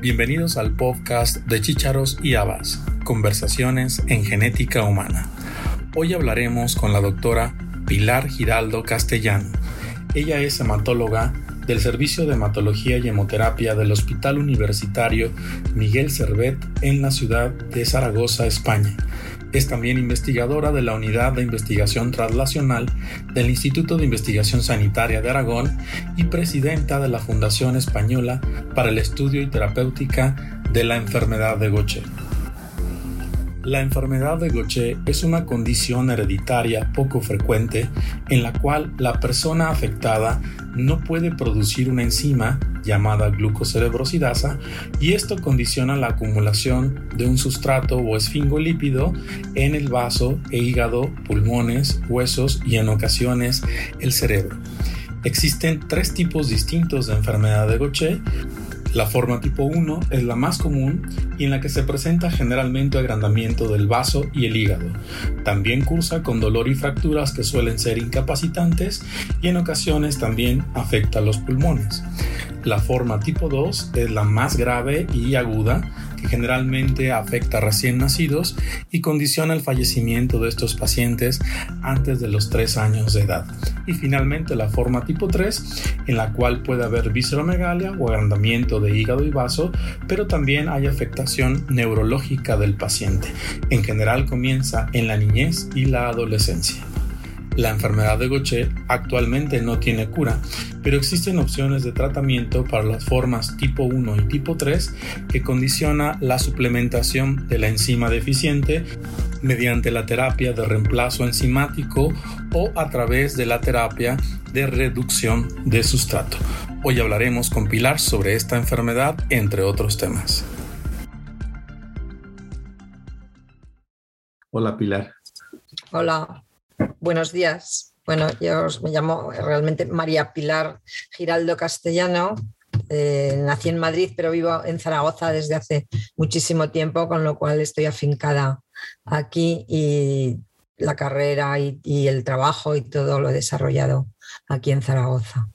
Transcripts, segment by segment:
Bienvenidos al podcast de Chícharos y Habas, Conversaciones en Genética Humana. Hoy hablaremos con la doctora Pilar Giraldo Castellano. Ella es hematóloga del Servicio de Hematología y Hemoterapia del Hospital Universitario Miguel Servet en la ciudad de Zaragoza, España. Es también investigadora de la Unidad de Investigación Translacional del Instituto de Investigación Sanitaria de Aragón y presidenta de la Fundación Española para el Estudio y Terapéutica de la Enfermedad de Gaucher. La enfermedad de Gaucher es una condición hereditaria poco frecuente en la cual la persona afectada no puede producir una enzima llamada glucocerebrosidasa y esto condiciona la acumulación de un sustrato o esfingolípido en el vaso e hígado, pulmones, huesos y en ocasiones el cerebro. Existen tres tipos distintos de enfermedad de Gaucher la forma tipo 1 es la más común y en la que se presenta generalmente agrandamiento del vaso y el hígado. También cursa con dolor y fracturas que suelen ser incapacitantes y en ocasiones también afecta a los pulmones. La forma tipo 2 es la más grave y aguda que generalmente afecta a recién nacidos y condiciona el fallecimiento de estos pacientes antes de los 3 años de edad. Y finalmente la forma tipo 3, en la cual puede haber visceromegalia o agrandamiento de hígado y vaso, pero también hay afectación neurológica del paciente. En general comienza en la niñez y la adolescencia. La enfermedad de Gaucher actualmente no tiene cura, pero existen opciones de tratamiento para las formas tipo 1 y tipo 3 que condiciona la suplementación de la enzima deficiente mediante la terapia de reemplazo enzimático o a través de la terapia de reducción de sustrato. Hoy hablaremos con Pilar sobre esta enfermedad, entre otros temas. Hola Pilar. Hola. Buenos días. Bueno, yo me llamo realmente María Pilar Giraldo Castellano. Eh, nací en Madrid, pero vivo en Zaragoza desde hace muchísimo tiempo, con lo cual estoy afincada aquí y la carrera y, y el trabajo y todo lo he desarrollado aquí en Zaragoza.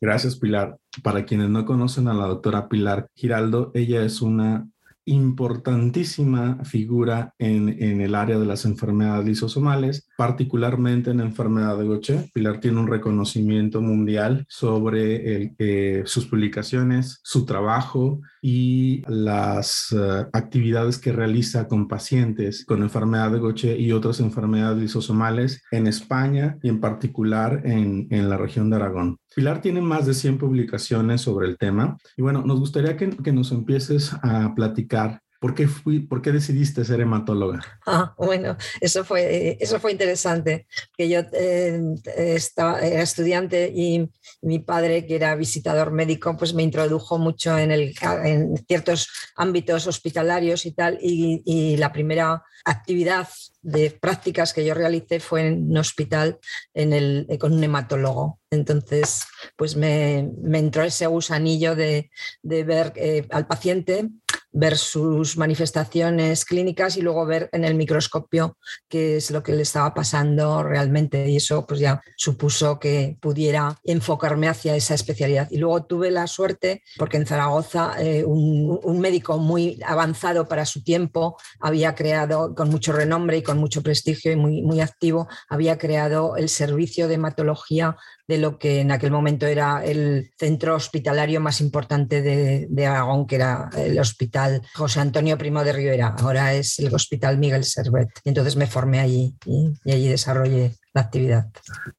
Gracias, Pilar. Para quienes no conocen a la doctora Pilar Giraldo, ella es una importantísima figura en, el área de las enfermedades lisosomales, particularmente en la enfermedad de Gaucher. Pilar tiene un reconocimiento mundial sobre eh, sus publicaciones, su trabajo y las eh, actividades que realiza con pacientes con enfermedad de Gaucher y otras enfermedades lisosomales en España y en particular en, en la región de Aragón. Pilar tiene más de 100 publicaciones sobre el tema y bueno, nos gustaría que, que nos empieces a platicar ¿Por qué, fui, ¿Por qué decidiste ser hematóloga? Ah, bueno, eso fue, eso fue interesante, que yo eh, estaba, era estudiante y mi padre, que era visitador médico, pues me introdujo mucho en, el, en ciertos ámbitos hospitalarios y tal, y, y la primera actividad de prácticas que yo realicé fue en un hospital en el, con un hematólogo. Entonces, pues me, me entró ese gusanillo de, de ver eh, al paciente ver sus manifestaciones clínicas y luego ver en el microscopio qué es lo que le estaba pasando realmente. Y eso pues ya supuso que pudiera enfocarme hacia esa especialidad. Y luego tuve la suerte, porque en Zaragoza eh, un, médico muy avanzado para su tiempo había creado, con mucho renombre y con mucho prestigio y muy, muy activo, había creado el servicio de hematología de lo que en aquel momento era el centro hospitalario más importante de, Aragón, que era el Hospital José Antonio Primo de Rivera. Ahora es el Hospital Miguel Servet. entonces me formé allí y, y allí desarrollé la actividad.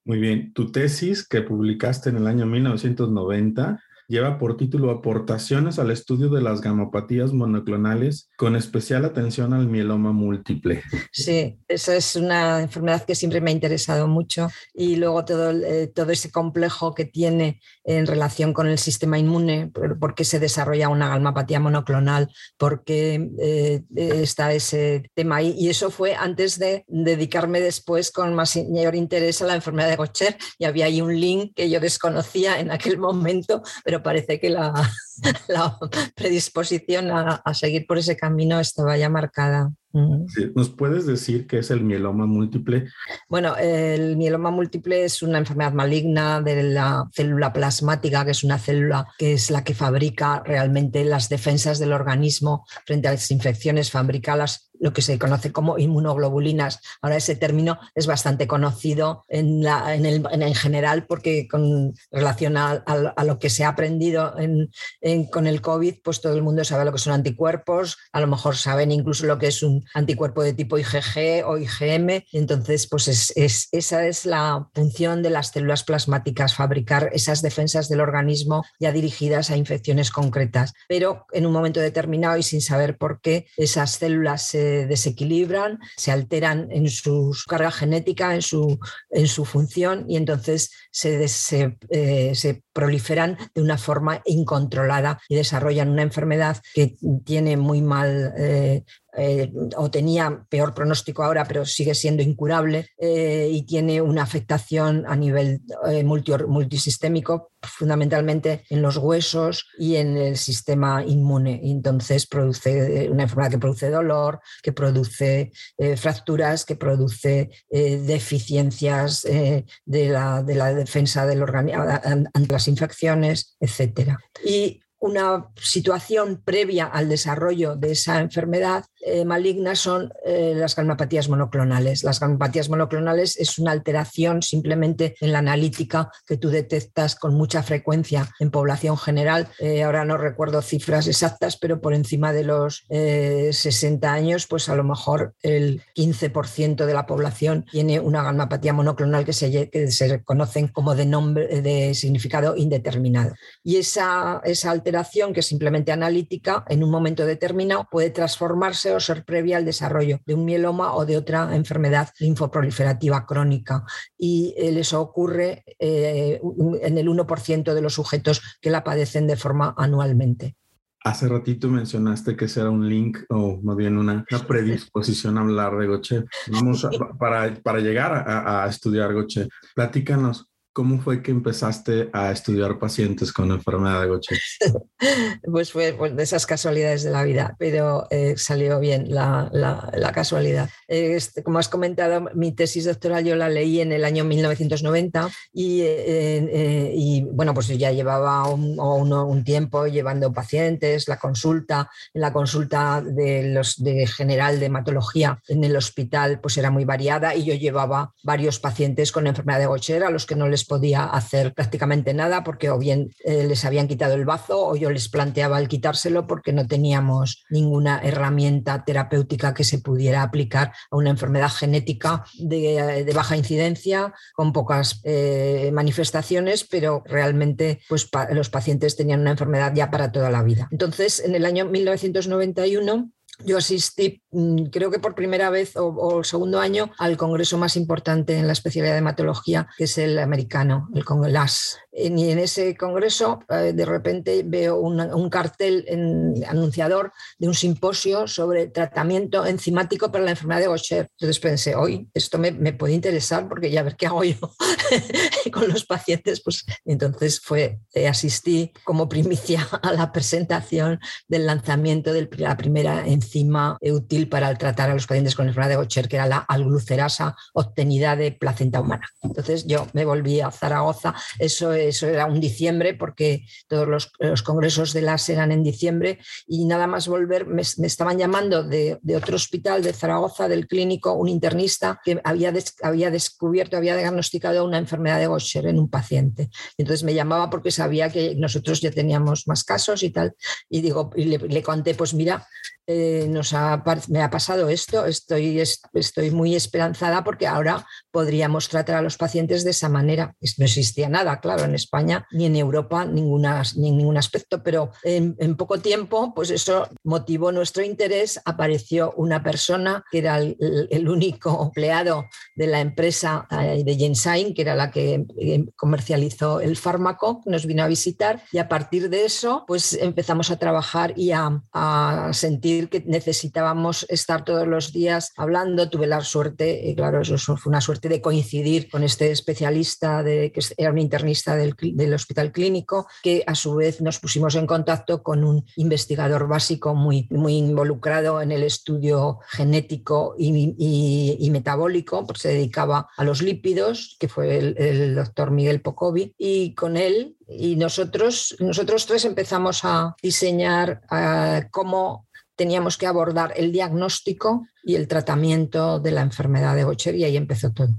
Muy bien. Tu tesis que publicaste en el año 1990 lleva por título Aportaciones al estudio de las gamopatías monoclonales con especial atención al mieloma múltiple. Sí, esa es una enfermedad que siempre me ha interesado mucho y luego todo, eh, todo ese complejo que tiene en relación con el sistema inmune, por, qué se desarrolla una gamopatía monoclonal, por qué eh, está ese tema ahí. Y eso fue antes de dedicarme después con mayor interés a la enfermedad de Gaucher y había ahí un link que yo desconocía en aquel momento, pero parece que la, la predisposición a, seguir por ese camino estaba ya marcada. ¿Nos puedes decir qué es el mieloma múltiple? Bueno, el mieloma múltiple es una enfermedad maligna de la célula plasmática, que es una célula que es la que fabrica realmente las defensas del organismo frente a las infecciones, fabrica las lo que se conoce como inmunoglobulinas. Ahora ese término es bastante conocido en, la, en, el, en general porque con relación a, lo que se ha aprendido con el COVID, pues todo el mundo sabe lo que son anticuerpos, a lo mejor saben incluso lo que es un anticuerpo de tipo IgG o IgM. Entonces, pues es, esa es la función de las células plasmáticas, fabricar esas defensas del organismo ya dirigidas a infecciones concretas. Pero en un momento determinado y sin saber por qué, esas células se desequilibran, se alteran en su carga genética, en su, en su función y entonces se, eh, se, proliferan de una forma incontrolada y desarrollan una enfermedad que tiene muy mal eh, eh, o tenía peor pronóstico ahora, pero sigue siendo incurable eh, y tiene una afectación a nivel eh, multisistémico, fundamentalmente en los huesos y en el sistema inmune. Entonces produce una enfermedad que produce dolor, que produce fracturas, que produce deficiencias de la, de, la, defensa del organismo ante las infecciones, etc. Y una situación previa al desarrollo de esa enfermedad eh, maligna son eh, las galmopatías monoclonales. Las galmopatías monoclonales es una alteración simplemente en la analítica que tú detectas con mucha frecuencia en población general. Eh, ahora no recuerdo cifras exactas, pero por encima de los 60 años, pues a lo mejor el 15% de la población tiene una galmopatía monoclonal que se, que se conocen como de nombre de significado indeterminado. Y esa, esa alteración que es simplemente analítica, en un momento determinado puede transformarse o ser previa al desarrollo de un mieloma o de otra enfermedad linfoproliferativa crónica. Y eh, eso ocurre eh, en el 1% de los sujetos que la padecen de forma anualmente. Hace ratito mencionaste que será un link o más bien una, predisposición a hablar de Goche. Vamos para, para, llegar a, a, estudiar Goche. Platícanos, ¿Cómo fue que empezaste a estudiar pacientes con enfermedad de Gaucher? pues fue de esas casualidades de la vida, pero eh, salió bien la, la, casualidad. Como has comentado, mi tesis doctoral yo la leí en el año 1990 y, eh, eh, y bueno, pues ya llevaba un, tiempo llevando pacientes, la consulta, la consulta de los de general de hematología en el hospital pues era muy variada y yo llevaba varios pacientes con enfermedad de Gaucher a los que no les podía hacer prácticamente nada porque o bien eh, les habían quitado el bazo o yo les planteaba el quitárselo porque no teníamos ninguna herramienta terapéutica que se pudiera aplicar a una enfermedad genética de, baja incidencia con pocas eh, manifestaciones, pero realmente pues, los pacientes tenían una enfermedad ya para toda la vida. Entonces, en el año 1991 yo asistí, mm, creo que por primera vez o, el segundo año, al congreso más importante en la especialidad de hematología, que es el americano, el Congreso. Y en ese congreso, eh, de repente veo un cartel anunciador de un simposio sobre tratamiento enzimático para la enfermedad de Gaucher. Entonces pensé, hoy esto me, puede interesar porque ya ver qué hago yo con los pacientes. Pues entonces fue, eh, asistí como primicia a la presentación del lanzamiento de la primera enzima útil para tratar a los pacientes con enfermedad de Gaucher, que era la alglucerasa obtenida de placenta humana. Entonces yo me volví a Zaragoza. Eso es eso era un diciembre, porque todos los, congresos de las eran en diciembre, y nada más volver, me, estaban llamando de, otro hospital de Zaragoza, del clínico, un internista que había, había descubierto, había diagnosticado una enfermedad de Gaucher en un paciente. Entonces me llamaba porque sabía que nosotros ya teníamos más casos y tal, y digo, y le, le conté, pues mira, eh, nos me ha pasado esto, estoy, estoy muy esperanzada porque ahora podríamos tratar a los pacientes de esa manera. No existía nada, claro, en España ni en Europa ninguna, ni en ningún aspecto, pero en, poco tiempo, pues eso motivó nuestro interés. Apareció una persona que era el, único empleado de la empresa eh, de Gensain, que era la que eh, comercializó el fármaco, nos vino a visitar y a partir de eso, pues empezamos a trabajar y a sentir que necesitábamos estar todos los días hablando. Tuve la suerte, y claro, eso fue una suerte de coincidir con este especialista, de, que era un internista del, del hospital clínico, que a su vez nos pusimos en contacto con un investigador básico muy, muy involucrado en el estudio genético y, metabólico, porque se dedicaba a los lípidos, que fue el, doctor Miguel Pocovi, y con él y nosotros, nosotros tres empezamos a diseñar cómo teníamos que abordar el diagnóstico y el tratamiento de la enfermedad de Gaucher y ahí empezó todo.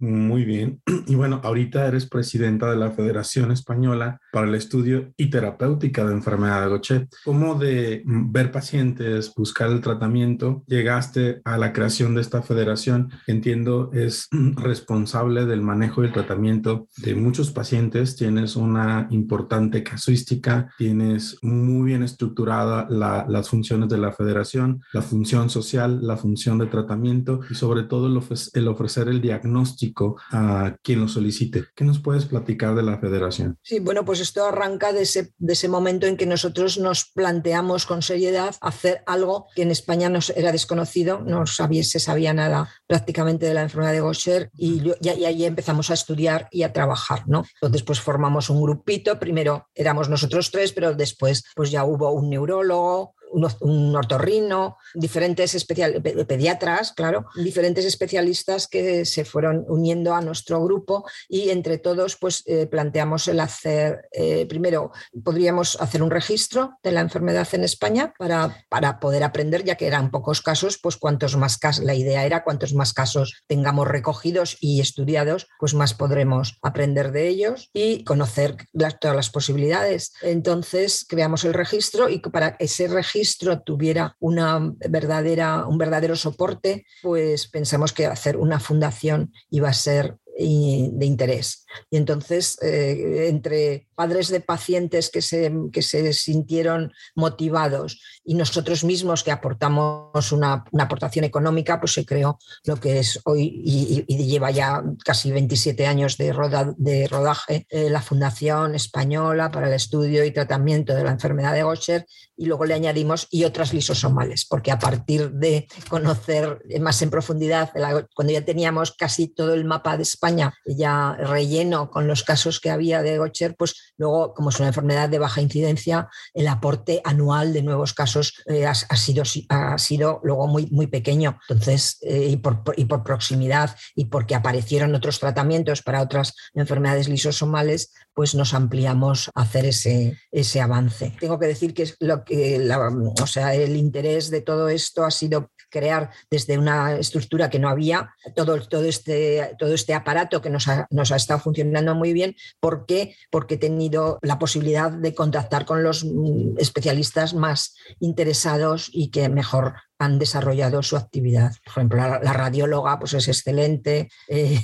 Muy bien. Y bueno, ahorita eres presidenta de la Federación Española para el Estudio y Terapéutica de Enfermedad de Gaucher. ¿Cómo de ver pacientes, buscar el tratamiento, llegaste a la creación de esta federación? Entiendo, es responsable del manejo y el tratamiento de muchos pacientes. Tienes una importante casuística, tienes muy bien estructurada las funciones de la federación, la función social, la función de tratamiento y sobre todo el ofrecer el diagnóstico a quien lo solicite. ¿Qué nos puedes platicar de la federación? Sí, bueno, pues esto arranca de ese, momento en que nosotros nos planteamos con seriedad hacer algo que en España nos era desconocido, no sabía, se sabía nada prácticamente de la enfermedad de Gaucher y, y, ahí empezamos a estudiar y a trabajar, ¿no? Entonces pues formamos un grupito, primero éramos nosotros tres, pero después pues ya hubo un neurólogo, un, otorrino, diferentes especial, pediatras, claro, diferentes especialistas que se fueron uniendo a nuestro grupo y entre todos pues eh, planteamos el hacer, eh, primero podríamos hacer un registro de la enfermedad en España para, para poder aprender, ya que eran pocos casos, pues cuantos más casos, la idea era cuantos más casos tengamos recogidos y estudiados, pues más podremos aprender de ellos y conocer todas las posibilidades. Entonces creamos el registro y para ese registro tuviera una verdadera, un verdadero soporte, pues pensamos que hacer una fundación iba a ser de interés. Y entonces, eh, entre padres de pacientes que se, que se sintieron motivados y nosotros mismos que aportamos una, aportación económica, pues se creó lo que es hoy y, lleva ya casi 27 años de, de rodaje, eh, la Fundación Española para el Estudio y Tratamiento de la Enfermedad de Gaucher y luego le añadimos y otras lisosomales, porque a partir de conocer más en profundidad, cuando ya teníamos casi todo el mapa de España ya relleno con los casos que había de Gaucher, pues luego, como es una enfermedad de baja incidencia, el aporte anual de nuevos casos eh, ha, sido, luego muy, pequeño. Entonces, eh, y, por, proximidad y porque aparecieron otros tratamientos para otras enfermedades lisosomales, pues nos ampliamos a hacer ese, avance. Tengo que decir que, lo que o sea, el interés de todo esto ha sido crear desde una estructura que no había todo, todo, este, todo este aparato que nos ha, nos ha estado funcionando muy bien. ¿Por qué? Porque he tenido la posibilidad de contactar con los mm, especialistas más interesados y que mejor han desarrollado su actividad. Por ejemplo, la, radióloga pues es excelente, eh,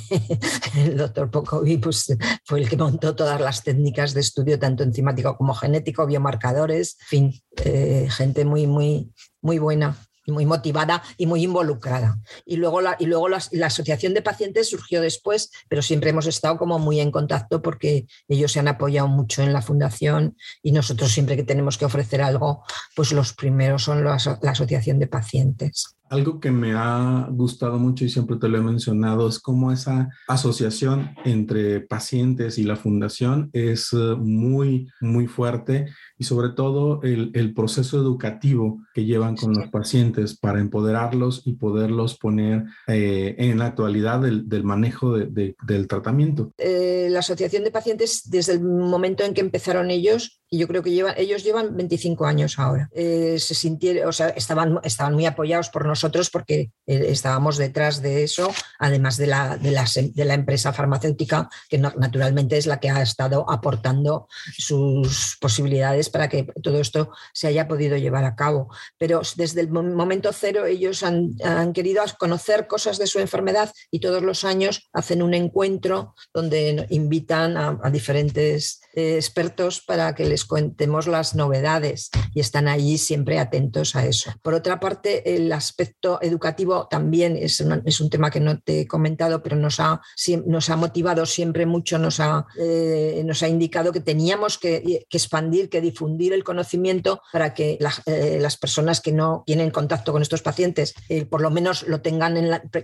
el doctor Pocovi pues, fue el que montó todas las técnicas de estudio, tanto enzimático como genético, biomarcadores, en fin, eh, gente muy, muy, muy buena muy motivada y muy involucrada. Y luego, la, y luego la, asociación de pacientes surgió después, pero siempre hemos estado como muy en contacto porque ellos se han apoyado mucho en la fundación y nosotros siempre que tenemos que ofrecer algo, pues los primeros son la asociación de pacientes. Algo que me ha gustado mucho y siempre te lo he mencionado es cómo esa asociación entre pacientes y la fundación es eh, muy, muy fuerte y sobre todo el, el proceso educativo que llevan con los pacientes para empoderarlos y poderlos poner eh, en la actualidad del, del manejo de, del tratamiento. Eh, la asociación de pacientes, desde el momento en que empezaron ellos, y yo creo que llevan, ellos llevan 25 años ahora, se sintieron, o sea, estaban, estaban muy apoyados por nosotros porque eh, estábamos detrás de eso, además de la, de la, de la empresa farmacéutica, que naturalmente es la que ha estado aportando sus posibilidades para que todo esto se haya podido llevar a cabo. Pero desde el momento cero ellos han, querido conocer cosas de su enfermedad y todos los años hacen un encuentro donde invitan a, diferentes eh, expertos para que les contemos las novedades y están allí siempre atentos a eso. Por otra parte, el aspecto educativo también es, es un tema que no te he comentado, pero nos ha, nos ha motivado siempre mucho, nos ha, eh, nos ha indicado que teníamos que, expandir, que difundir el conocimiento para que eh, las personas que no tienen contacto con estos pacientes por lo menos lo tengan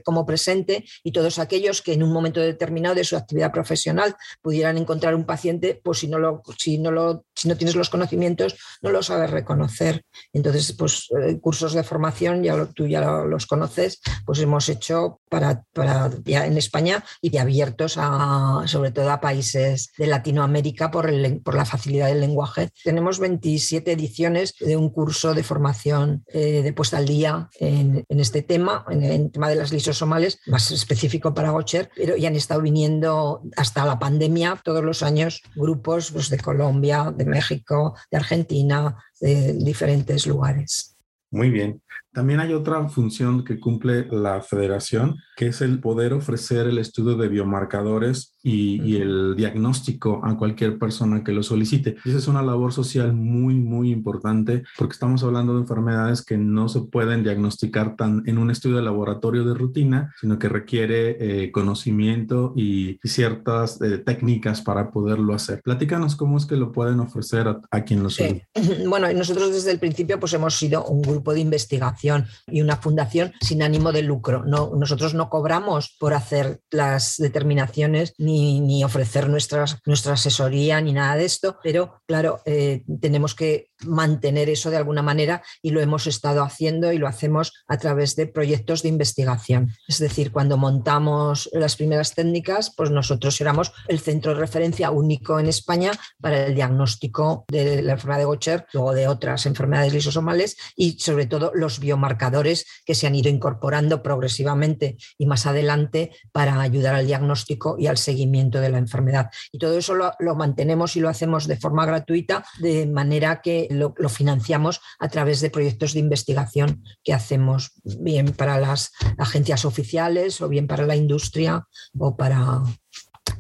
como presente y todos aquellos que en un momento determinado de su actividad profesional pudieran encontrar un paciente, pues si no, lo, si no, lo, si no tienes los conocimientos, no lo sabes reconocer. Entonces, pues eh, cursos de formación, ya tú ya los conoces, pues hemos hecho para, para ya en España y abiertos a, sobre todo a países de Latinoamérica por, el, por la facilidad del lenguaje. Tenemos 27 ediciones de un curso de formación eh, de puesta al día en, este tema, en el tema de las lisosomales, más específico para Gocher, pero ya han estado viniendo hasta la pandemia todos los años grupos pues, de Colombia, de México, de Argentina, de diferentes lugares. Muy bien. También hay otra función que cumple la federación, que es el poder ofrecer el estudio de biomarcadores y, el diagnóstico a cualquier persona que lo solicite. Esa es una labor social muy, muy importante porque estamos hablando de enfermedades que no se pueden diagnosticar tan en un estudio de laboratorio de rutina, sino que requiere eh, conocimiento y, ciertas eh, técnicas para poderlo hacer. Platícanos cómo es que lo pueden ofrecer a, quien lo solicite. Bueno, nosotros desde el principio pues hemos sido un grupo de investigación y una fundación sin ánimo de lucro. No, nosotros no cobramos por hacer las determinaciones ni, ni ofrecer nuestras, nuestra asesoría ni nada de esto, pero claro, eh, tenemos que mantener eso de alguna manera y lo hemos estado haciendo y lo hacemos a través de proyectos de investigación. Es decir, cuando montamos las primeras técnicas, pues nosotros éramos el centro de referencia único en España para el diagnóstico de la enfermedad de Gaucher, luego de otras enfermedades lisosomales y sobre todo los biomarcadores que se han ido incorporando progresivamente y más adelante para ayudar al diagnóstico y al seguimiento de la enfermedad. Y todo eso lo, lo mantenemos y lo hacemos de forma gratuita, de manera que lo, financiamos a través de proyectos de investigación que hacemos bien para las agencias oficiales o bien para la industria o para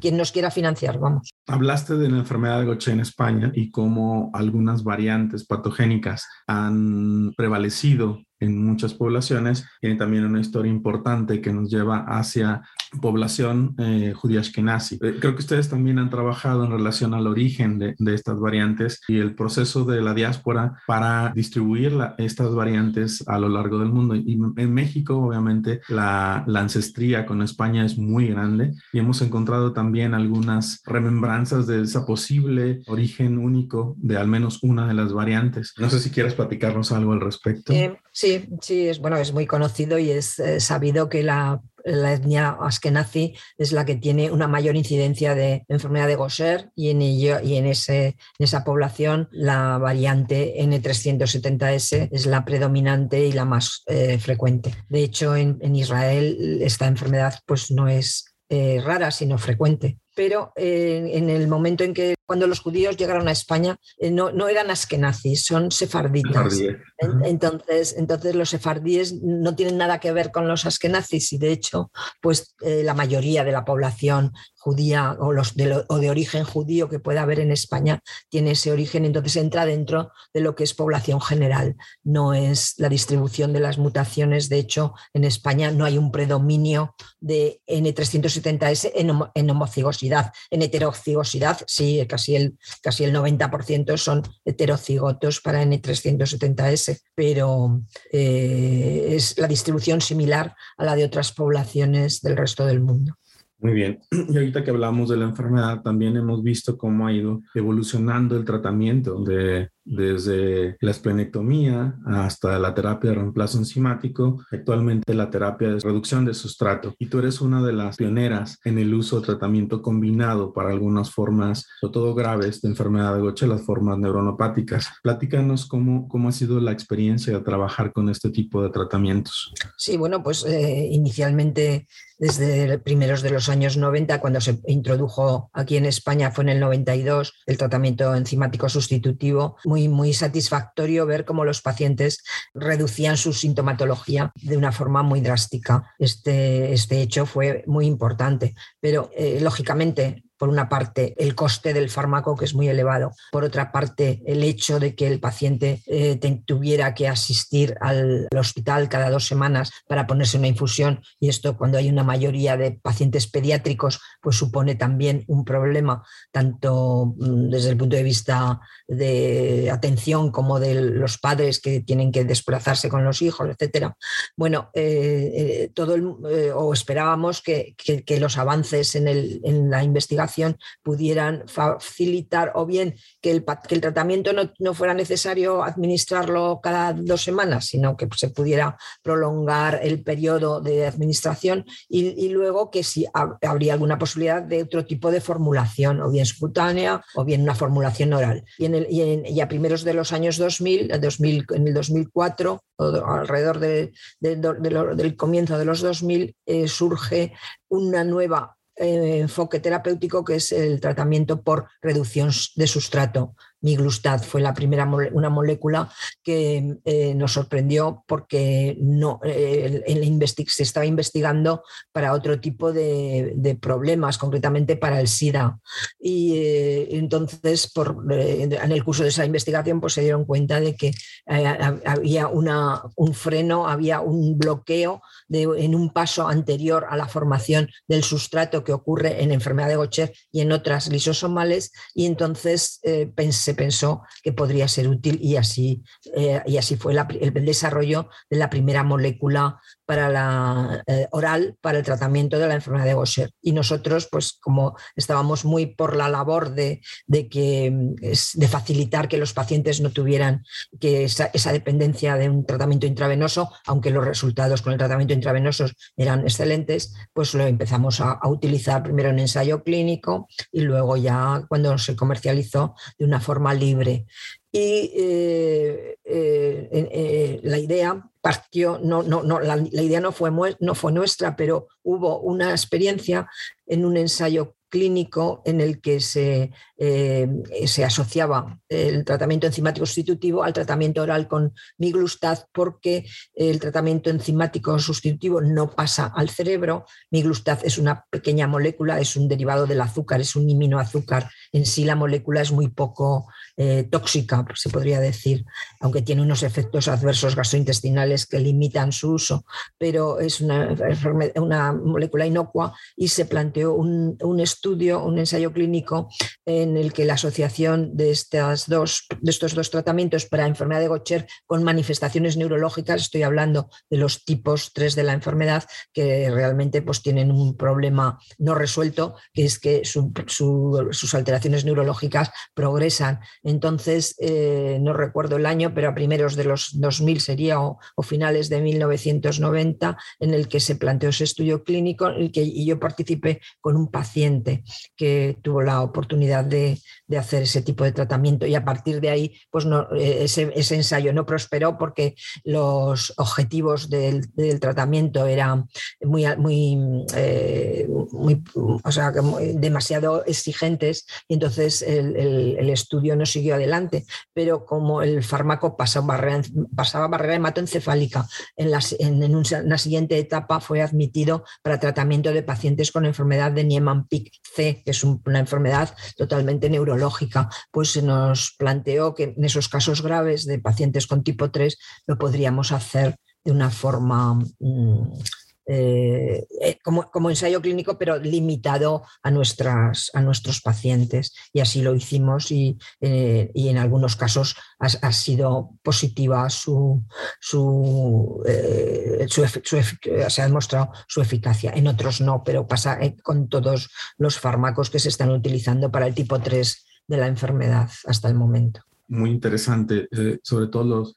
quien nos quiera financiar, vamos. Hablaste de la enfermedad de Gaucher en España y cómo algunas variantes patogénicas han prevalecido en muchas poblaciones. Tiene también una historia importante que nos lleva hacia población eh, judía ashkenazi. Eh, creo que ustedes también han trabajado en relación al origen de, estas variantes y el proceso de la diáspora para distribuir estas variantes a lo largo del mundo. Y en México, obviamente, la, ancestría con España es muy grande y hemos encontrado también algunas remembranzas de ese posible origen único de al menos una de las variantes. No sé si quieres platicarnos algo al respecto. Eh, sí, sí, es bueno, es muy conocido y es sabido que la la etnia askenazi es la que tiene una mayor incidencia de enfermedad de Gaucher y en, ello, y en, esa población la variante N370S es la predominante y la más eh, frecuente. De hecho, en, en, Israel esta enfermedad pues, no es eh, rara, sino frecuente pero eh, en el momento en que cuando los judíos llegaron a España eh, no, no, eran askenazis, son sefarditas. entonces, entonces los sefardíes no tienen nada que ver con los askenazis y de hecho pues eh, la mayoría de la población judía o, los de, o de origen judío que pueda haber en España tiene ese origen, entonces entra dentro de lo que es población general, no es la distribución de las mutaciones, de hecho en España no hay un predominio de N370S en, en homocigos en heterocigosidad, sí, casi el, casi el 90% son heterocigotos para N370S, pero eh, es la distribución similar a la de otras poblaciones del resto del mundo. Muy bien. Y ahorita que hablamos de la enfermedad, también hemos visto cómo ha ido evolucionando el tratamiento de desde la esplenectomía hasta la terapia de reemplazo enzimático, actualmente la terapia de reducción de sustrato. Y tú eres una de las pioneras en el uso de tratamiento combinado para algunas formas, sobre todo graves, de enfermedad de Gaucher, las formas neuronopáticas. Platícanos cómo, cómo ha sido la experiencia de trabajar con este tipo de tratamientos. Sí, bueno, pues eh, inicialmente desde primeros de los años 90, cuando se introdujo aquí en España, fue en el 92, el tratamiento enzimático sustitutivo muy, satisfactorio ver cómo los pacientes reducían su sintomatología de una forma muy drástica. Este, este hecho fue muy importante, pero eh, lógicamente por una parte, el coste del fármaco, que es muy elevado, por otra parte, el hecho de que el paciente eh, tuviera que asistir al, hospital cada dos semanas para ponerse una infusión, y esto cuando hay una mayoría de pacientes pediátricos, pues supone también un problema, tanto mm, desde el punto de vista de atención como de los padres que tienen que desplazarse con los hijos, etcétera. Bueno, eh, eh, todo o esperábamos que, los avances en la investigación pudieran facilitar o bien que el, que el tratamiento no, fuera necesario administrarlo cada dos semanas, sino que se pudiera prolongar el periodo de administración y, luego que si habría alguna posibilidad de otro tipo de formulación, o bien subcutánea o bien una formulación oral. Y, en el, y, a primeros de los años 2000, 2000 en el 2004, alrededor del comienzo de los 2000, eh, surge una nueva eh, enfoque terapéutico que es el tratamiento por reducción de sustrato Miglustad fue la primera una molécula que eh, nos sorprendió porque no, eh, se estaba investigando para otro tipo de, problemas, concretamente para el SIDA. Y eh, entonces, por, en el curso de esa investigación, pues se dieron cuenta de que había una, un freno, había un bloqueo en un paso anterior a la formación del sustrato que ocurre en enfermedad de Gaucher y en otras lisosomales. Y entonces pensé pensó que podría ser útil y así, eh, y así fue el desarrollo de la primera molécula para la eh, oral para el tratamiento de la enfermedad de Gaucher. Y nosotros, pues como estábamos muy por la labor de, que, mm, de facilitar que los pacientes no tuvieran que esa, dependencia de un tratamiento intravenoso, aunque los resultados con el tratamiento intravenoso eran excelentes, pues lo empezamos a, utilizar primero en ensayo clínico y luego ya cuando se comercializó de una forma libre. Y eh, eh, la idea partió, no, no, no, la, idea no fue, no fue nuestra, pero hubo una experiencia en un ensayo clínico en el que se, eh, se, asociaba el tratamiento enzimático sustitutivo al tratamiento oral con miglustad porque el tratamiento enzimático sustitutivo no pasa al cerebro. Miglustad es una pequeña molécula, es un derivado del azúcar, es un aminoazúcar. En sí la molécula es muy poco eh, tóxica, se podría decir, aunque tiene unos efectos adversos gastrointestinales que limitan su uso, pero es una, una molécula inocua y se planteó un, estudio, un ensayo clínico en el que la asociación de, estas dos, de estos dos tratamientos para enfermedad de Gaucher con manifestaciones neurológicas, estoy hablando de los tipos 3 de la enfermedad, que realmente pues, tienen un problema no resuelto, que es que sus alteraciones neurológicas progresan. Entonces, eh, no recuerdo el año, pero a primeros de los 2000 sería o, finales de 1990, en el que se planteó ese estudio clínico en el que, y yo participé con un paciente que tuvo la oportunidad de, hacer ese tipo de tratamiento. Y a partir de ahí, pues eh, ese, ensayo no prosperó porque los objetivos del, tratamiento eran muy, eh, muy o sea, demasiado exigentes y entonces el, estudio no siguió adelante, pero como el fármaco pasaba barrera, pasaba barrera hematoencefálica, en, en, una siguiente etapa fue admitido para tratamiento de pacientes con enfermedad de Niemann-Pick C, que es una enfermedad totalmente neurológica. Pues se nos planteó que en esos casos graves de pacientes con tipo 3 lo podríamos hacer de una forma... Mm, eh, eh, como, ensayo clínico, pero limitado a, nuestras, a nuestros pacientes. Y así lo hicimos y, eh, en algunos casos ha, sido positiva su, su, se ha demostrado su eficacia. En otros no, pero pasa con todos los fármacos que se están utilizando para el tipo 3 de la enfermedad hasta el momento muy interesante, eh, sobre todo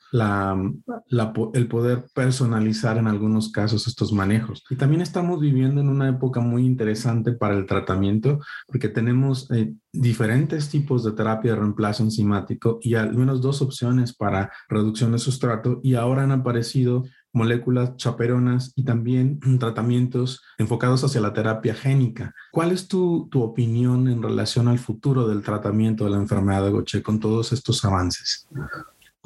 el poder personalizar en algunos casos estos manejos. Y también estamos viviendo en una época muy interesante para el tratamiento, porque tenemos eh, diferentes tipos de terapia de reemplazo enzimático y al menos dos opciones para reducción de sustrato y ahora han aparecido moléculas chaperonas y también tratamientos enfocados hacia la terapia génica. ¿Cuál es tu, tu, opinión en relación al futuro del tratamiento de la enfermedad de Gaucher con todos estos avances?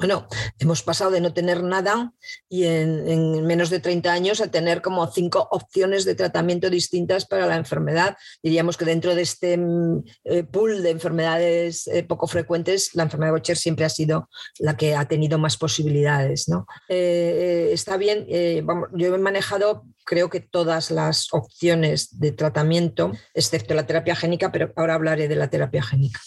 Bueno, hemos pasado de no tener nada y en, menos de 30 años a tener como cinco opciones de tratamiento distintas para la enfermedad. Diríamos que dentro de este mm, eh, pool de enfermedades eh, poco frecuentes, la enfermedad de Bocher siempre ha sido la que ha tenido más posibilidades. ¿no? Eh, está bien, vamos, yo he manejado creo que todas las opciones de tratamiento, excepto la terapia génica, pero ahora hablaré de la terapia génica.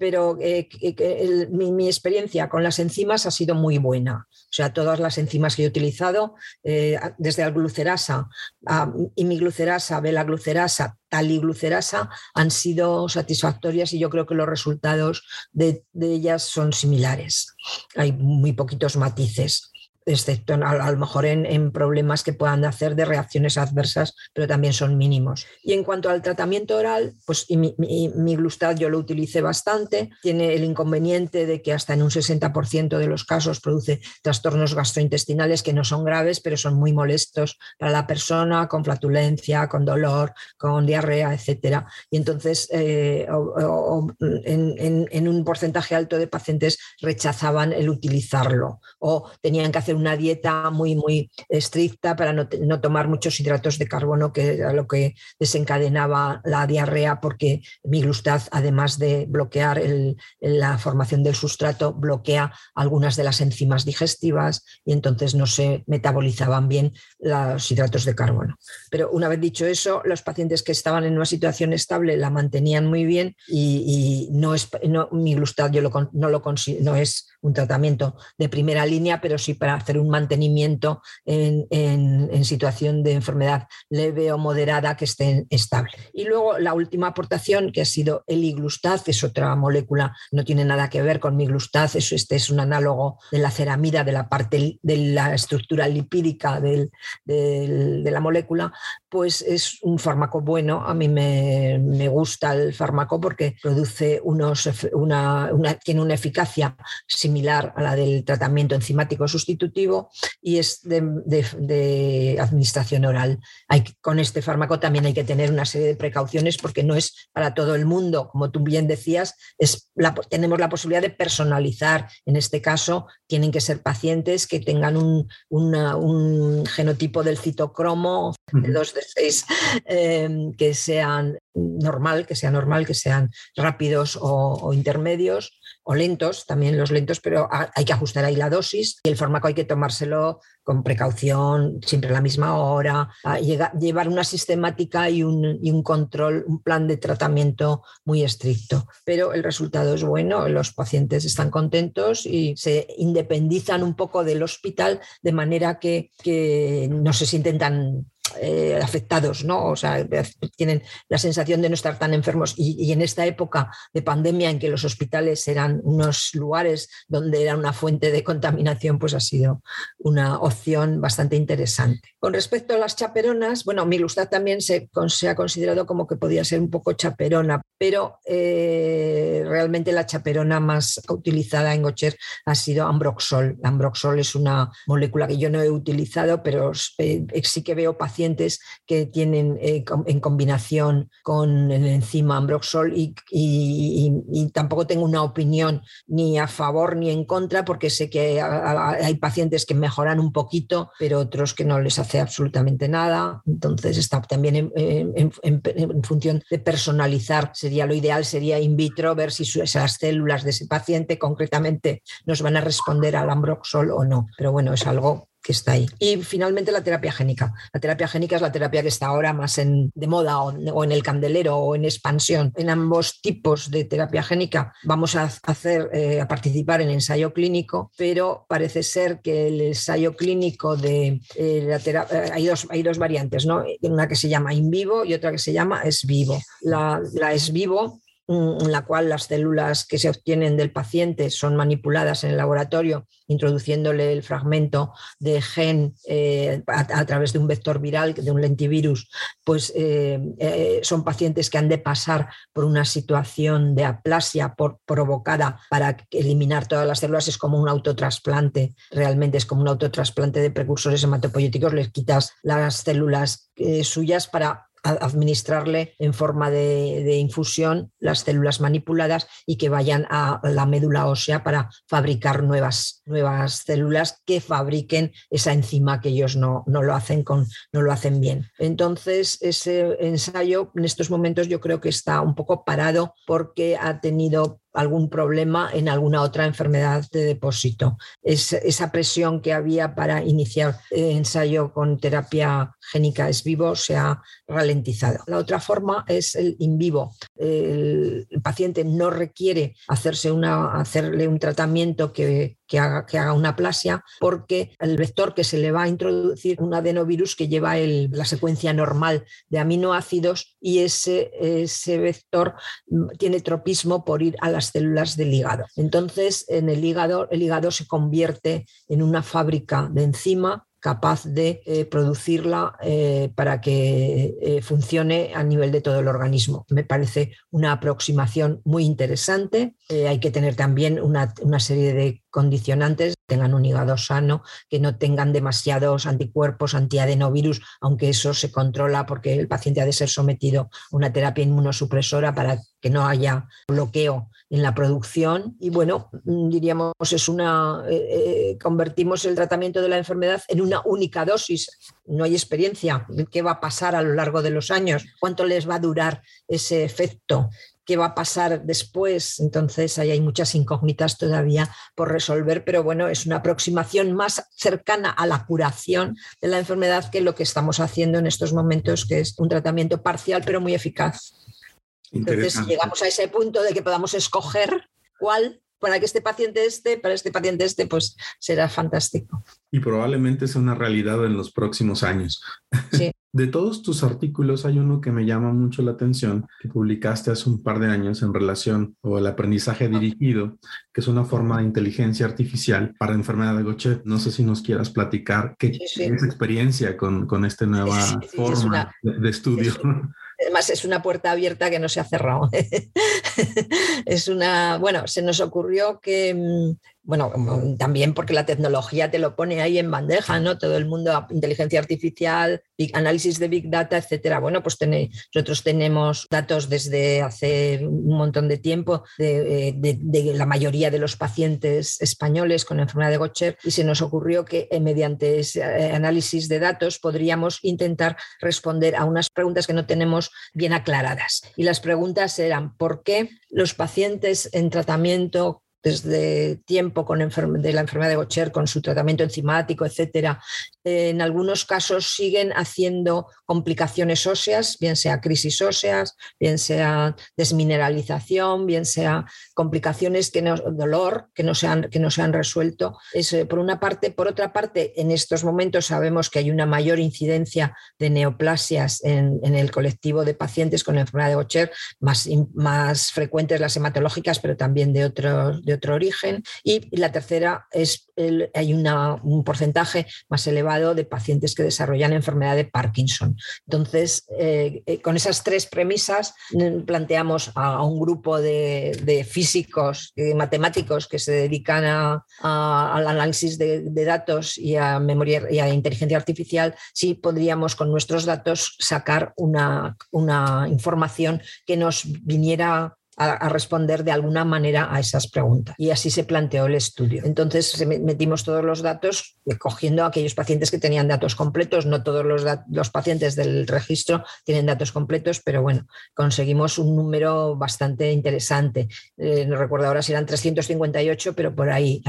Pero mi experiencia con las enzimas ha sido muy buena. O sea, todas las enzimas que he utilizado, eh, desde la glucerasa, a imiglucerasa, belaglucerasa, taliglucerasa, han sido satisfactorias y yo creo que los resultados de ellas son similares. Hay muy poquitos matices excepto a, lo mejor en, problemas que puedan hacer de reacciones adversas, pero también son mínimos. Y en cuanto al tratamiento oral, pues mi, mi, glustad yo lo utilicé bastante, tiene el inconveniente de que hasta en un 60% de los casos produce trastornos gastrointestinales que no son graves, pero son muy molestos para la persona, con flatulencia, con dolor, con diarrea, etc. Y entonces eh, en un porcentaje alto de pacientes rechazaban el utilizarlo o tenían que hacer una dieta muy, muy estricta para no, tomar muchos hidratos de carbono, que era lo que desencadenaba la diarrea, porque mi glustaz, además de bloquear la formación del sustrato, bloquea algunas de las enzimas digestivas y entonces no se metabolizaban bien los hidratos de carbono. Pero una vez dicho eso, los pacientes que estaban en una situación estable la mantenían muy bien y, no es, mi glustaz yo no, lo, no es un tratamiento de primera línea, pero sí para hacer un mantenimiento en, situación de enfermedad leve o moderada que esté estable. Y luego la última aportación que ha sido el iglustaz, es otra molécula, no tiene nada que ver con miglustaz, eso, este es un análogo de la ceramida, de la parte de la estructura lipídica de la molécula, pues es un fármaco bueno. A mí me, gusta el fármaco porque produce unos, una, tiene una eficacia similar a la del tratamiento enzimático sustitutivo y es de, administración oral. Hay, con este fármaco también hay que tener una serie de precauciones porque no es para todo el mundo. Como tú bien decías, es tenemos la posibilidad de personalizar. En este caso, tienen que ser pacientes que tengan un, un genotipo del citocromo de dos Em, que sean normal, que sea normal, que sean rápidos o, intermedios o lentos, también los lentos, pero hay que ajustar ahí la dosis y el fármaco hay que tomárselo con precaución, siempre a la misma hora, llevar una sistemática y un, y un, control, un plan de tratamiento muy estricto. Pero el resultado es bueno, los pacientes están contentos y se independizan un poco del hospital de manera que, que no se sienten tan eh, afectados, ¿no? O sea, tienen la sensación de no estar tan enfermos. Y, en esta época de pandemia en que los hospitales eran unos lugares donde era una fuente de contaminación, pues ha sido una opción bastante interesante. Con respecto a las chaperonas, bueno, mi Milustad también se, se, ha considerado como que podía ser un poco chaperona, pero eh, realmente la chaperona más utilizada en Gocher ha sido Ambroxol. Ambroxol es una molécula que yo no he utilizado, pero eh, sí que veo pacientes que tienen eh, en combinación con el enzima Ambroxol y, tampoco tengo una opinión ni a favor ni en contra porque sé que hay pacientes que mejoran un poquito, pero otros que no les hace absolutamente nada. Entonces está también en, función de personalizar. Sería lo ideal, sería in vitro, ver si esas células de ese paciente concretamente nos van a responder al Ambroxol o no. Pero bueno, es algo que está ahí. Y finalmente la terapia génica. La terapia génica es la terapia que está ahora más en, de moda o, en el candelero o en expansión. En ambos tipos de terapia génica vamos a hacer, eh, a participar en ensayo clínico, pero parece ser que el ensayo clínico de eh, la terapia, eh, hay, dos, hay dos variantes, ¿no? Una que se llama in vivo y otra que se llama es vivo. La, la es vivo en la cual las células que se obtienen del paciente son manipuladas en el laboratorio, introduciéndole el fragmento de gen eh, a, través de un vector viral, de un lentivirus, pues eh, eh, son pacientes que han de pasar por una situación de aplasia provocada para eliminar todas las células. Es como un autotrasplante, realmente es como un autotrasplante de precursores hematopoyéticos, les quitas las células suyas para administrarle en forma de, infusión las células manipuladas y que vayan a la médula ósea para fabricar nuevas, nuevas células que fabriquen esa enzima que ellos no, no, lo hacen con, no lo hacen bien. Entonces, ese ensayo en estos momentos yo creo que está un poco parado porque ha tenido algún problema en alguna otra enfermedad de depósito. Es, esa presión que había para iniciar ensayo con terapia génica es vivo se ha ralentizado. La otra forma es el in vivo. El, paciente no requiere hacerse una, hacerle un tratamiento que, haga, que haga una plasia porque el vector que se le va a introducir un adenovirus que lleva la secuencia normal de aminoácidos y ese, ese vector tiene tropismo por ir a la células del hígado. Entonces, en el hígado, el hígado se convierte en una fábrica de enzima capaz de eh, producirla eh, para que eh, funcione a nivel de todo el organismo. Me parece una aproximación muy interesante. hay que tener también una, una, serie de condicionantes, tengan un hígado sano, que no tengan demasiados anticuerpos, antiadenovirus, aunque eso se controla porque el paciente ha de ser sometido a una terapia inmunosupresora para que no haya bloqueo en la producción. Y bueno, diríamos, es una, convertimos el tratamiento de la enfermedad en un una única dosis. No hay experiencia. ¿Qué va a pasar a lo largo de los años? ¿Cuánto les va a durar ese efecto? ¿Qué va a pasar después? Entonces, ahí hay muchas incógnitas todavía por resolver, pero bueno, es una aproximación más cercana a la curación de la enfermedad que lo que estamos haciendo en estos momentos, que es un tratamiento parcial pero muy eficaz. Entonces, llegamos a ese punto de que podamos escoger cuál para que este paciente esté, para este paciente este, pues será fantástico. Y probablemente sea una realidad en los próximos años. Sí. De todos tus artículos hay uno que me llama mucho la atención, que publicaste hace un par de años en relación o el aprendizaje dirigido, que es una forma de inteligencia artificial para enfermedad de Gaucher. No sé si nos quieras platicar qué es experiencia con, con esta nueva forma de, estudio. Además, es una puerta abierta que no se ha cerrado. es una, bueno, se nos ocurrió que mm, bueno, también porque la tecnología te lo pone ahí en bandeja, ¿no? Todo el mundo, inteligencia artificial, análisis de Big Data, etcétera. Bueno, pues nosotros tenemos datos desde hace un montón de tiempo de, la mayoría de los pacientes españoles con enfermedad de Gaucher y se nos ocurrió que eh, mediante ese eh, análisis de datos podríamos intentar responder a unas preguntas que no tenemos bien aclaradas. Y las preguntas eran, ¿por qué los pacientes en tratamiento desde tiempo con de la enfermedad de Gaucher, con su tratamiento enzimático, etcétera, en algunos casos siguen haciendo complicaciones óseas, bien sea crisis óseas, bien sea desmineralización, bien sea complicaciones que no, dolor que no se han, que no se han resuelto. Es, por una parte, por otra parte, en estos momentos sabemos que hay una mayor incidencia de neoplasias en, el colectivo de pacientes con enfermedad de Gaucher, más, más frecuentes las hematológicas, pero también de otros de otro origen. Y la tercera es hay un porcentaje más elevado de pacientes que desarrollan enfermedad de Parkinson. Entonces, eh, eh, con esas tres premisas, mm, planteamos a, un grupo de, físicos y matemáticos que se dedican al análisis de, datos y a memoria y a inteligencia artificial si podríamos con nuestros datos sacar una, una información que nos viniera a, responder de alguna manera a esas preguntas. Y así se planteó el estudio. Entonces metimos todos los datos, eh, cogiendo a aquellos pacientes que tenían datos completos. No todos los, los pacientes del registro tienen datos completos, pero bueno, conseguimos un número bastante interesante. Eh, no recuerdo ahora si eran 358, pero por ahí,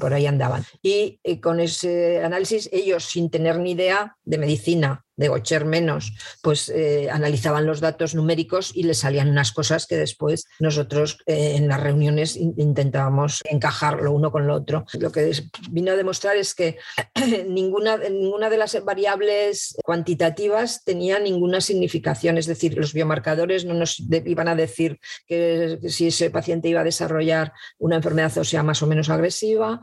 por ahí andaban. Y eh, con ese análisis, ellos sin tener ni idea de medicina, de Gocher menos, pues eh, analizaban los datos numéricos y les salían unas cosas que después nosotros eh, en las reuniones intentábamos encajar lo uno con lo otro. Lo que vino a demostrar es que ninguna, ninguna de las variables cuantitativas tenía ninguna significación, es decir, los biomarcadores no nos iban a decir que si ese paciente iba a desarrollar una enfermedad ósea más o menos agresiva,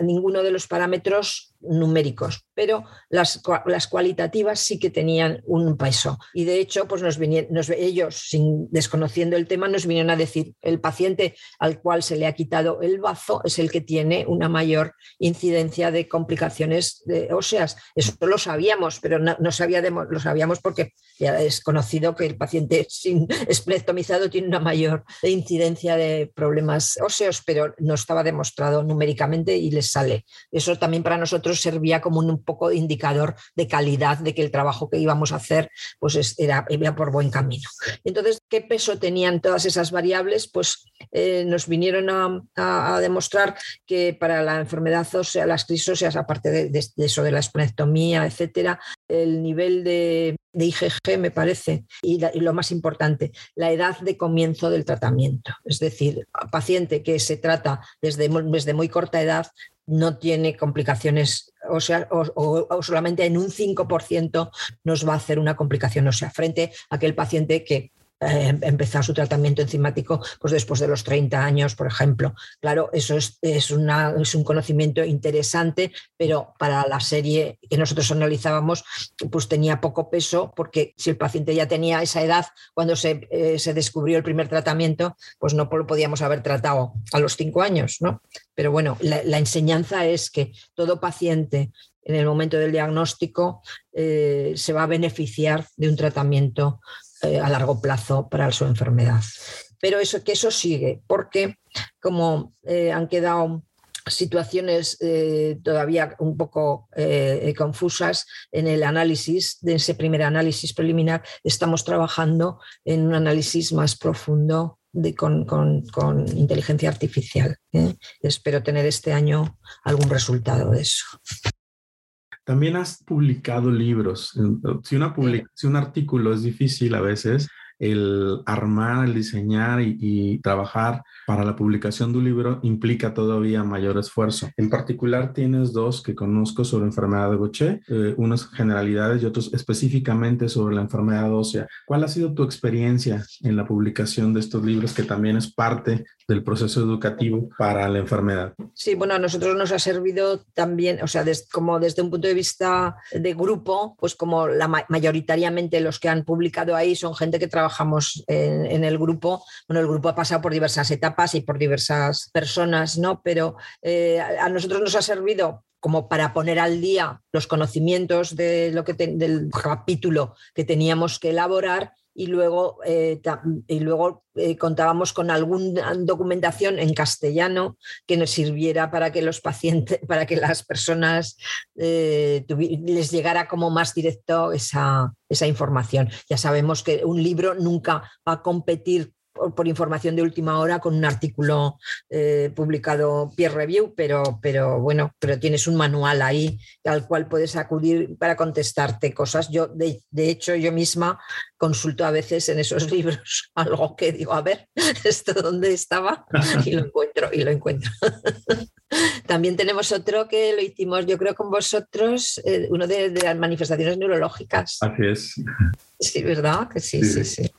ninguno de los parámetros numéricos, pero las, las cualitativas sí que tenían un peso. Y de hecho, pues nos, nos ellos, sin, desconociendo el tema, nos vinieron a decir, el paciente al cual se le ha quitado el bazo es el que tiene una mayor incidencia de complicaciones óseas. Eso lo sabíamos, pero no, no sabíamos, lo sabíamos porque ya es conocido que el paciente sin esplectomizado tiene una mayor incidencia de problemas óseos, pero no estaba demostrado numéricamente y les sale. Eso también para nosotros servía como un, poco de indicador de calidad de que el trabajo que íbamos a hacer pues era, iba por buen camino. Entonces, ¿qué peso tenían todas esas variables? Pues eh, nos vinieron a, demostrar que para la enfermedad ósea, las crisis óseas, aparte de, eso de la esplenectomía, etcétera, el nivel de, IgG, me parece, y, lo más importante, la edad de comienzo del tratamiento. Es decir, paciente que se trata desde, desde muy corta edad no tiene complicaciones o, sea, o, solamente en un 5% nos va a hacer una complicación o sea, frente a aquel paciente que eh, empezar su tratamiento enzimático pues después de los 30 años, por ejemplo. Claro, eso es, es, es, un conocimiento interesante, pero para la serie que nosotros analizábamos, pues tenía poco peso, porque si el paciente ya tenía esa edad cuando se, eh, se descubrió el primer tratamiento, pues no lo podíamos haber tratado a los 5 años, ¿no? Pero bueno, la, enseñanza es que todo paciente en el momento del diagnóstico eh, se va a beneficiar de un tratamiento eh, a largo plazo para su enfermedad. Pero eso, que eso sigue, porque como eh, han quedado situaciones eh, todavía un poco confusas en el análisis, de ese primer análisis preliminar, estamos trabajando en un análisis más profundo de, con, con, inteligencia artificial. Espero tener este año algún resultado de eso. También has publicado libros. Si, una si un artículo es difícil a veces, el armar, el diseñar y, trabajar para la publicación de un libro implica todavía mayor esfuerzo. En particular, tienes dos que conozco sobre enfermedad de Gaucher, eh, unas generalidades y otros específicamente sobre la enfermedad ósea. ¿Cuál ha sido tu experiencia en la publicación de estos libros que también es parte del proceso educativo para la enfermedad? Sí, bueno, a nosotros nos ha servido también, o sea, como desde un punto de vista de grupo, pues como la, mayoritariamente los que han publicado ahí son gente que trabajamos en, el grupo. Bueno, el grupo ha pasado por diversas etapas y por diversas personas, ¿no? Pero eh, a nosotros nos ha servido como para poner al día los conocimientos de lo que del capítulo que teníamos que elaborar y luego, eh, y luego eh, contábamos con alguna documentación en castellano que nos sirviera para que los pacientes, para que las personas eh, les llegara como más directo esa, esa información. Ya sabemos que un libro nunca va a competir por, información de última hora con un artículo eh, publicado peer review, pero, pero bueno, pero tienes un manual ahí al cual puedes acudir para contestarte cosas. Yo, de, hecho, yo misma consulto a veces en esos libros algo que digo, a ver, esto dónde estaba y lo encuentro y lo encuentro. También tenemos otro que lo hicimos, yo creo, con vosotros, eh, uno de, las manifestaciones neurológicas. Así es. Sí, ¿verdad? Que sí, sí, sí.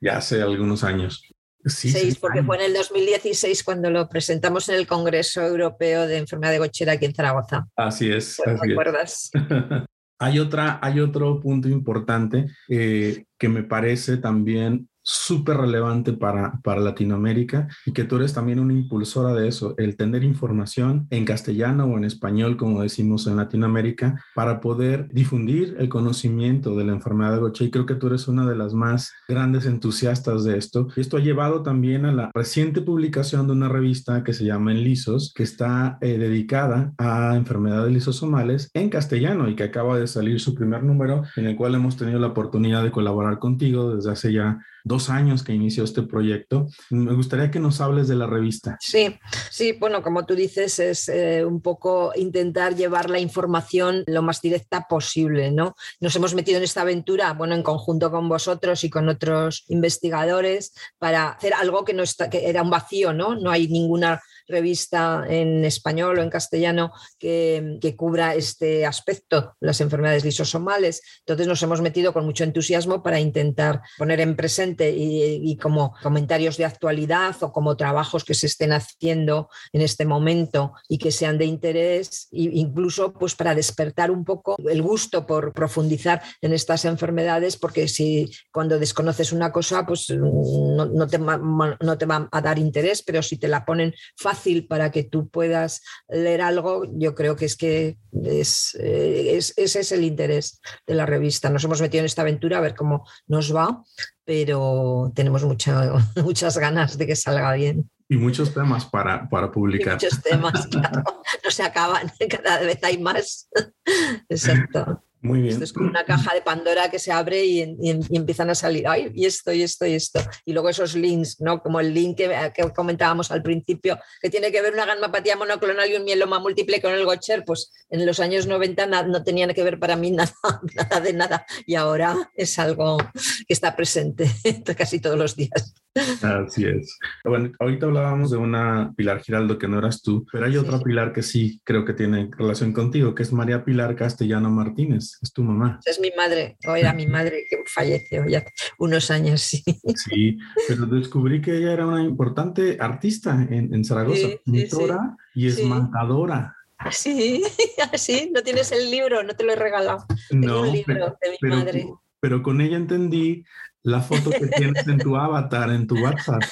Ya hace algunos años. Sí, porque fue en el 2016 cuando lo presentamos en el Congreso Europeo de Enfermedad de Gochera aquí en Zaragoza. Así es. ¿Te acuerdas? hay, otra, hay otro punto importante eh, que me parece también súper relevante para, para Latinoamérica y que tú eres también una impulsora de eso, el tener información en castellano o en español, como decimos en Latinoamérica, para poder difundir el conocimiento de la enfermedad de Gaucher. Y creo que tú eres una de las más grandes entusiastas de esto. Y esto ha llevado también a la reciente publicación de una revista que se llama Enlisos, que está eh, dedicada a enfermedades lisosomales en castellano y que acaba de salir su primer número, en el cual hemos tenido la oportunidad de colaborar contigo desde hace ya dos años que inició este proyecto. Me gustaría que nos hables de la revista. Sí, sí, bueno, como tú dices, es eh, un poco intentar llevar la información lo más directa posible, ¿no? Nos hemos metido en esta aventura, bueno, en conjunto con vosotros y con otros investigadores para hacer algo que no está, que era un vacío, ¿no? No hay ninguna revista en español o en castellano que, cubra este aspecto, las enfermedades lisosomales. Entonces nos hemos metido con mucho entusiasmo para intentar poner en presente y, como comentarios de actualidad o como trabajos que se estén haciendo en este momento y que sean de interés, e incluso pues para despertar un poco el gusto por profundizar en estas enfermedades, porque si cuando desconoces una cosa, pues no, no, te, no te va a dar interés, pero si te la ponen fácil para que tú puedas leer algo, yo creo que es que es, eh, ese es el interés de la revista. Nos hemos metido en esta aventura a ver cómo nos va, pero tenemos muchas ganas de que salga bien. Y muchos temas para, para publicar. muchos temas, claro. No se acaban, cada vez hay más. Exacto. Muy bien. Esto es como una caja de Pandora que se abre y, empiezan a salir, ay, y esto, y esto, y esto. Y luego esos links, ¿no? Como el link que, comentábamos al principio, que tiene que ver una gamapatía monoclonal y un mieloma múltiple con el Gotcher, pues en los años 90 no tenían que ver para mí nada, nada de nada. Y ahora es algo que está presente casi todos los días. Así es. Bueno, ahorita hablábamos de una Pilar Giraldo que no eras tú, pero hay otra Pilar que sí creo que tiene relación contigo, que es María Pilar Castellano Martínez. Es tu mamá. Es mi madre, o era mi madre que falleció ya unos años, sí. Sí, pero descubrí que ella era una importante artista en, Zaragoza, pintora y esmantadora. Sí, sí, no tienes el libro, no te lo he regalado. No, un libro de mi madre. Pero con ella entendí la foto que tienes en tu avatar, en tu WhatsApp.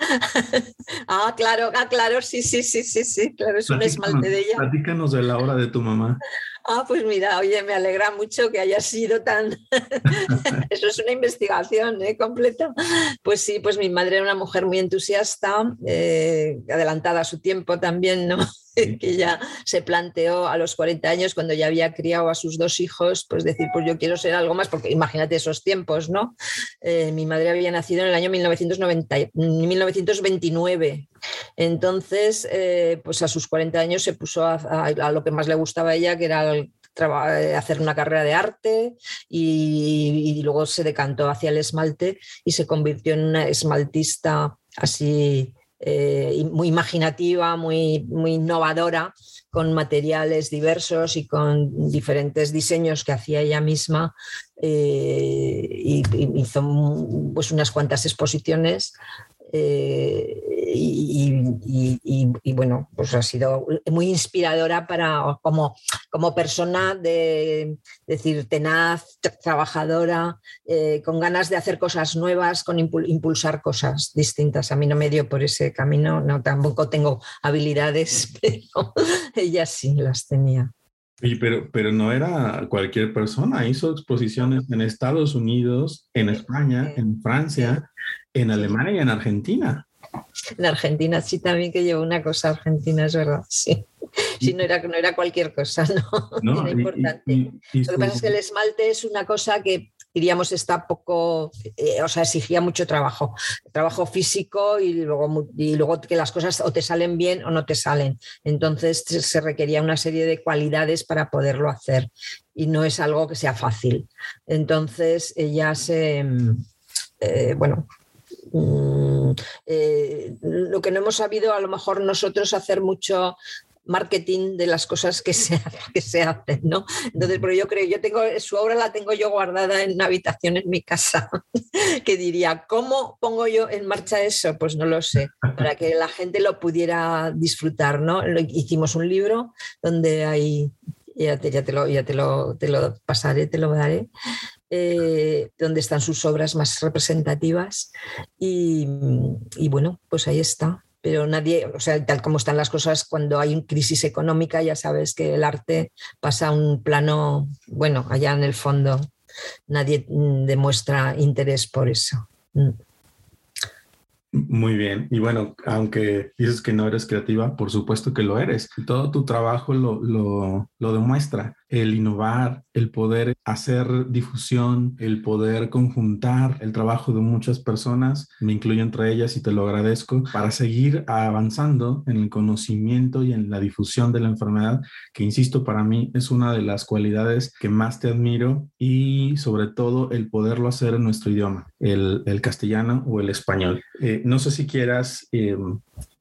Ah, claro, ah, claro, sí, sí, sí, sí, sí, claro, es un esmalte de ella. Platícanos de la hora de tu mamá. Ah, pues mira, oye, me alegra mucho que haya sido tan... Eso es una investigación ¿eh? completa. Pues sí, pues mi madre era una mujer muy entusiasta, eh, adelantada a su tiempo también, ¿no? Que ya se planteó a los 40 años, cuando ya había criado a sus dos hijos, pues decir, pues yo quiero ser algo más, porque imagínate esos tiempos, ¿no? Eh, mi madre había nacido en el año 1990, 1929. Entonces, eh, pues a sus 40 años se puso a, lo que más le gustaba a ella, que era eh, hacer una carrera de arte y, y, luego se decantó hacia el esmalte y se convirtió en una esmaltista así eh, muy imaginativa, muy, muy innovadora, con materiales diversos y con diferentes diseños que hacía ella misma. Eh, y, hizo pues, unas cuantas exposiciones eh, y, bueno, pues ha sido muy inspiradora para como, como persona de decir tenaz, trabajadora, eh, con ganas de hacer cosas nuevas, con impulsar cosas distintas. A mí no me dio por ese camino, no tampoco tengo habilidades, pero ella sí las tenía. pero, pero no era cualquier persona, hizo exposiciones en Estados Unidos, en España, en Francia, en Alemania y en Argentina. En Argentina sí también que llevo una cosa argentina, es verdad, sí. Sí, no era, no era cualquier cosa, no, era importante. Lo que pasa es que el esmalte es una cosa que diríamos está poco, eh, o sea, exigía mucho trabajo, trabajo físico y luego, y luego que las cosas o te salen bien o no te salen. Entonces se requería una serie de cualidades para poderlo hacer y no es algo que sea fácil. Entonces ella se, eh, bueno, Mm, eh, lo que no hemos sabido a lo mejor nosotros hacer mucho marketing de las cosas que se, que se hacen, ¿no? Entonces, pero yo creo, yo tengo, su obra la tengo yo guardada en una habitación en mi casa, que diría, ¿cómo pongo yo en marcha eso? Pues no lo sé, para que la gente lo pudiera disfrutar, ¿no? Hicimos un libro donde hay, ya te, ya te, lo, ya te, lo, te lo pasaré, te lo daré, eh, donde están sus obras más representativas y, bueno, pues ahí está. Pero nadie, o sea, tal como están las cosas, cuando hay una crisis económica, ya sabes que el arte pasa a un plano, bueno, allá en el fondo, nadie mm, demuestra interés por eso. Muy bien. Y bueno, aunque dices que no eres creativa, por supuesto que lo eres. Todo tu trabajo lo, lo, lo demuestra el innovar, el poder hacer difusión, el poder conjuntar el trabajo de muchas personas, me incluyo entre ellas y te lo agradezco, para seguir avanzando en el conocimiento y en la difusión de la enfermedad, que insisto, para mí es una de las cualidades que más te admiro y sobre todo el poderlo hacer en nuestro idioma, el, castellano o el español. Eh, no sé si quieras... Eh,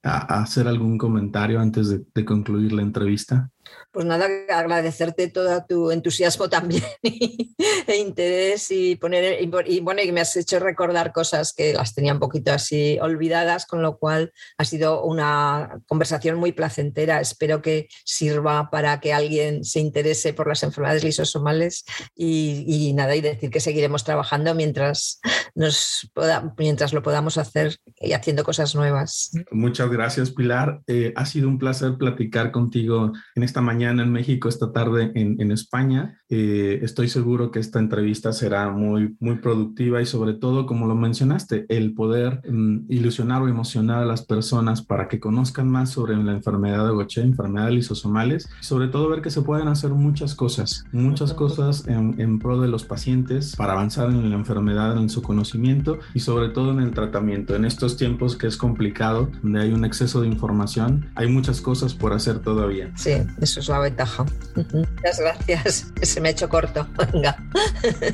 hacer algún comentario antes de concluir la entrevista? Pues nada, agradecerte todo tu entusiasmo también e interés y poner y, bueno, y me has hecho recordar cosas que las tenía un poquito así olvidadas, con lo cual ha sido una conversación muy placentera. Espero que sirva para que alguien se interese por las enfermedades lisosomales y, y nada, y decir que seguiremos trabajando mientras nos mientras lo podamos hacer y haciendo cosas nuevas. Muchas gracias, Pilar. Eh, ha sido un placer platicar contigo en esta mañana en México, esta tarde en, España. Eh, estoy seguro que esta entrevista será muy, muy productiva y sobre todo, como lo mencionaste, el poder mm, ilusionar o emocionar a las personas para que conozcan más sobre la enfermedad de Gaucher, enfermedades lisosomales, y sobre todo ver que se pueden hacer muchas cosas, muchas cosas en, en pro de los pacientes para avanzar en la enfermedad, en su conocimiento y sobre todo en el tratamiento. En estos tiempos que es complicado, donde hay un exceso de información, hay muchas cosas por hacer todavía. Sí, eso es la ventaja. Muchas gracias. Se me ha hecho corto. Venga.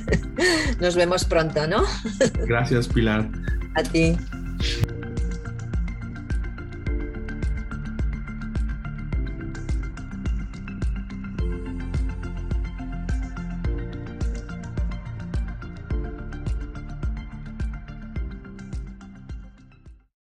Nos vemos pronto, ¿no? Gracias, Pilar. A ti.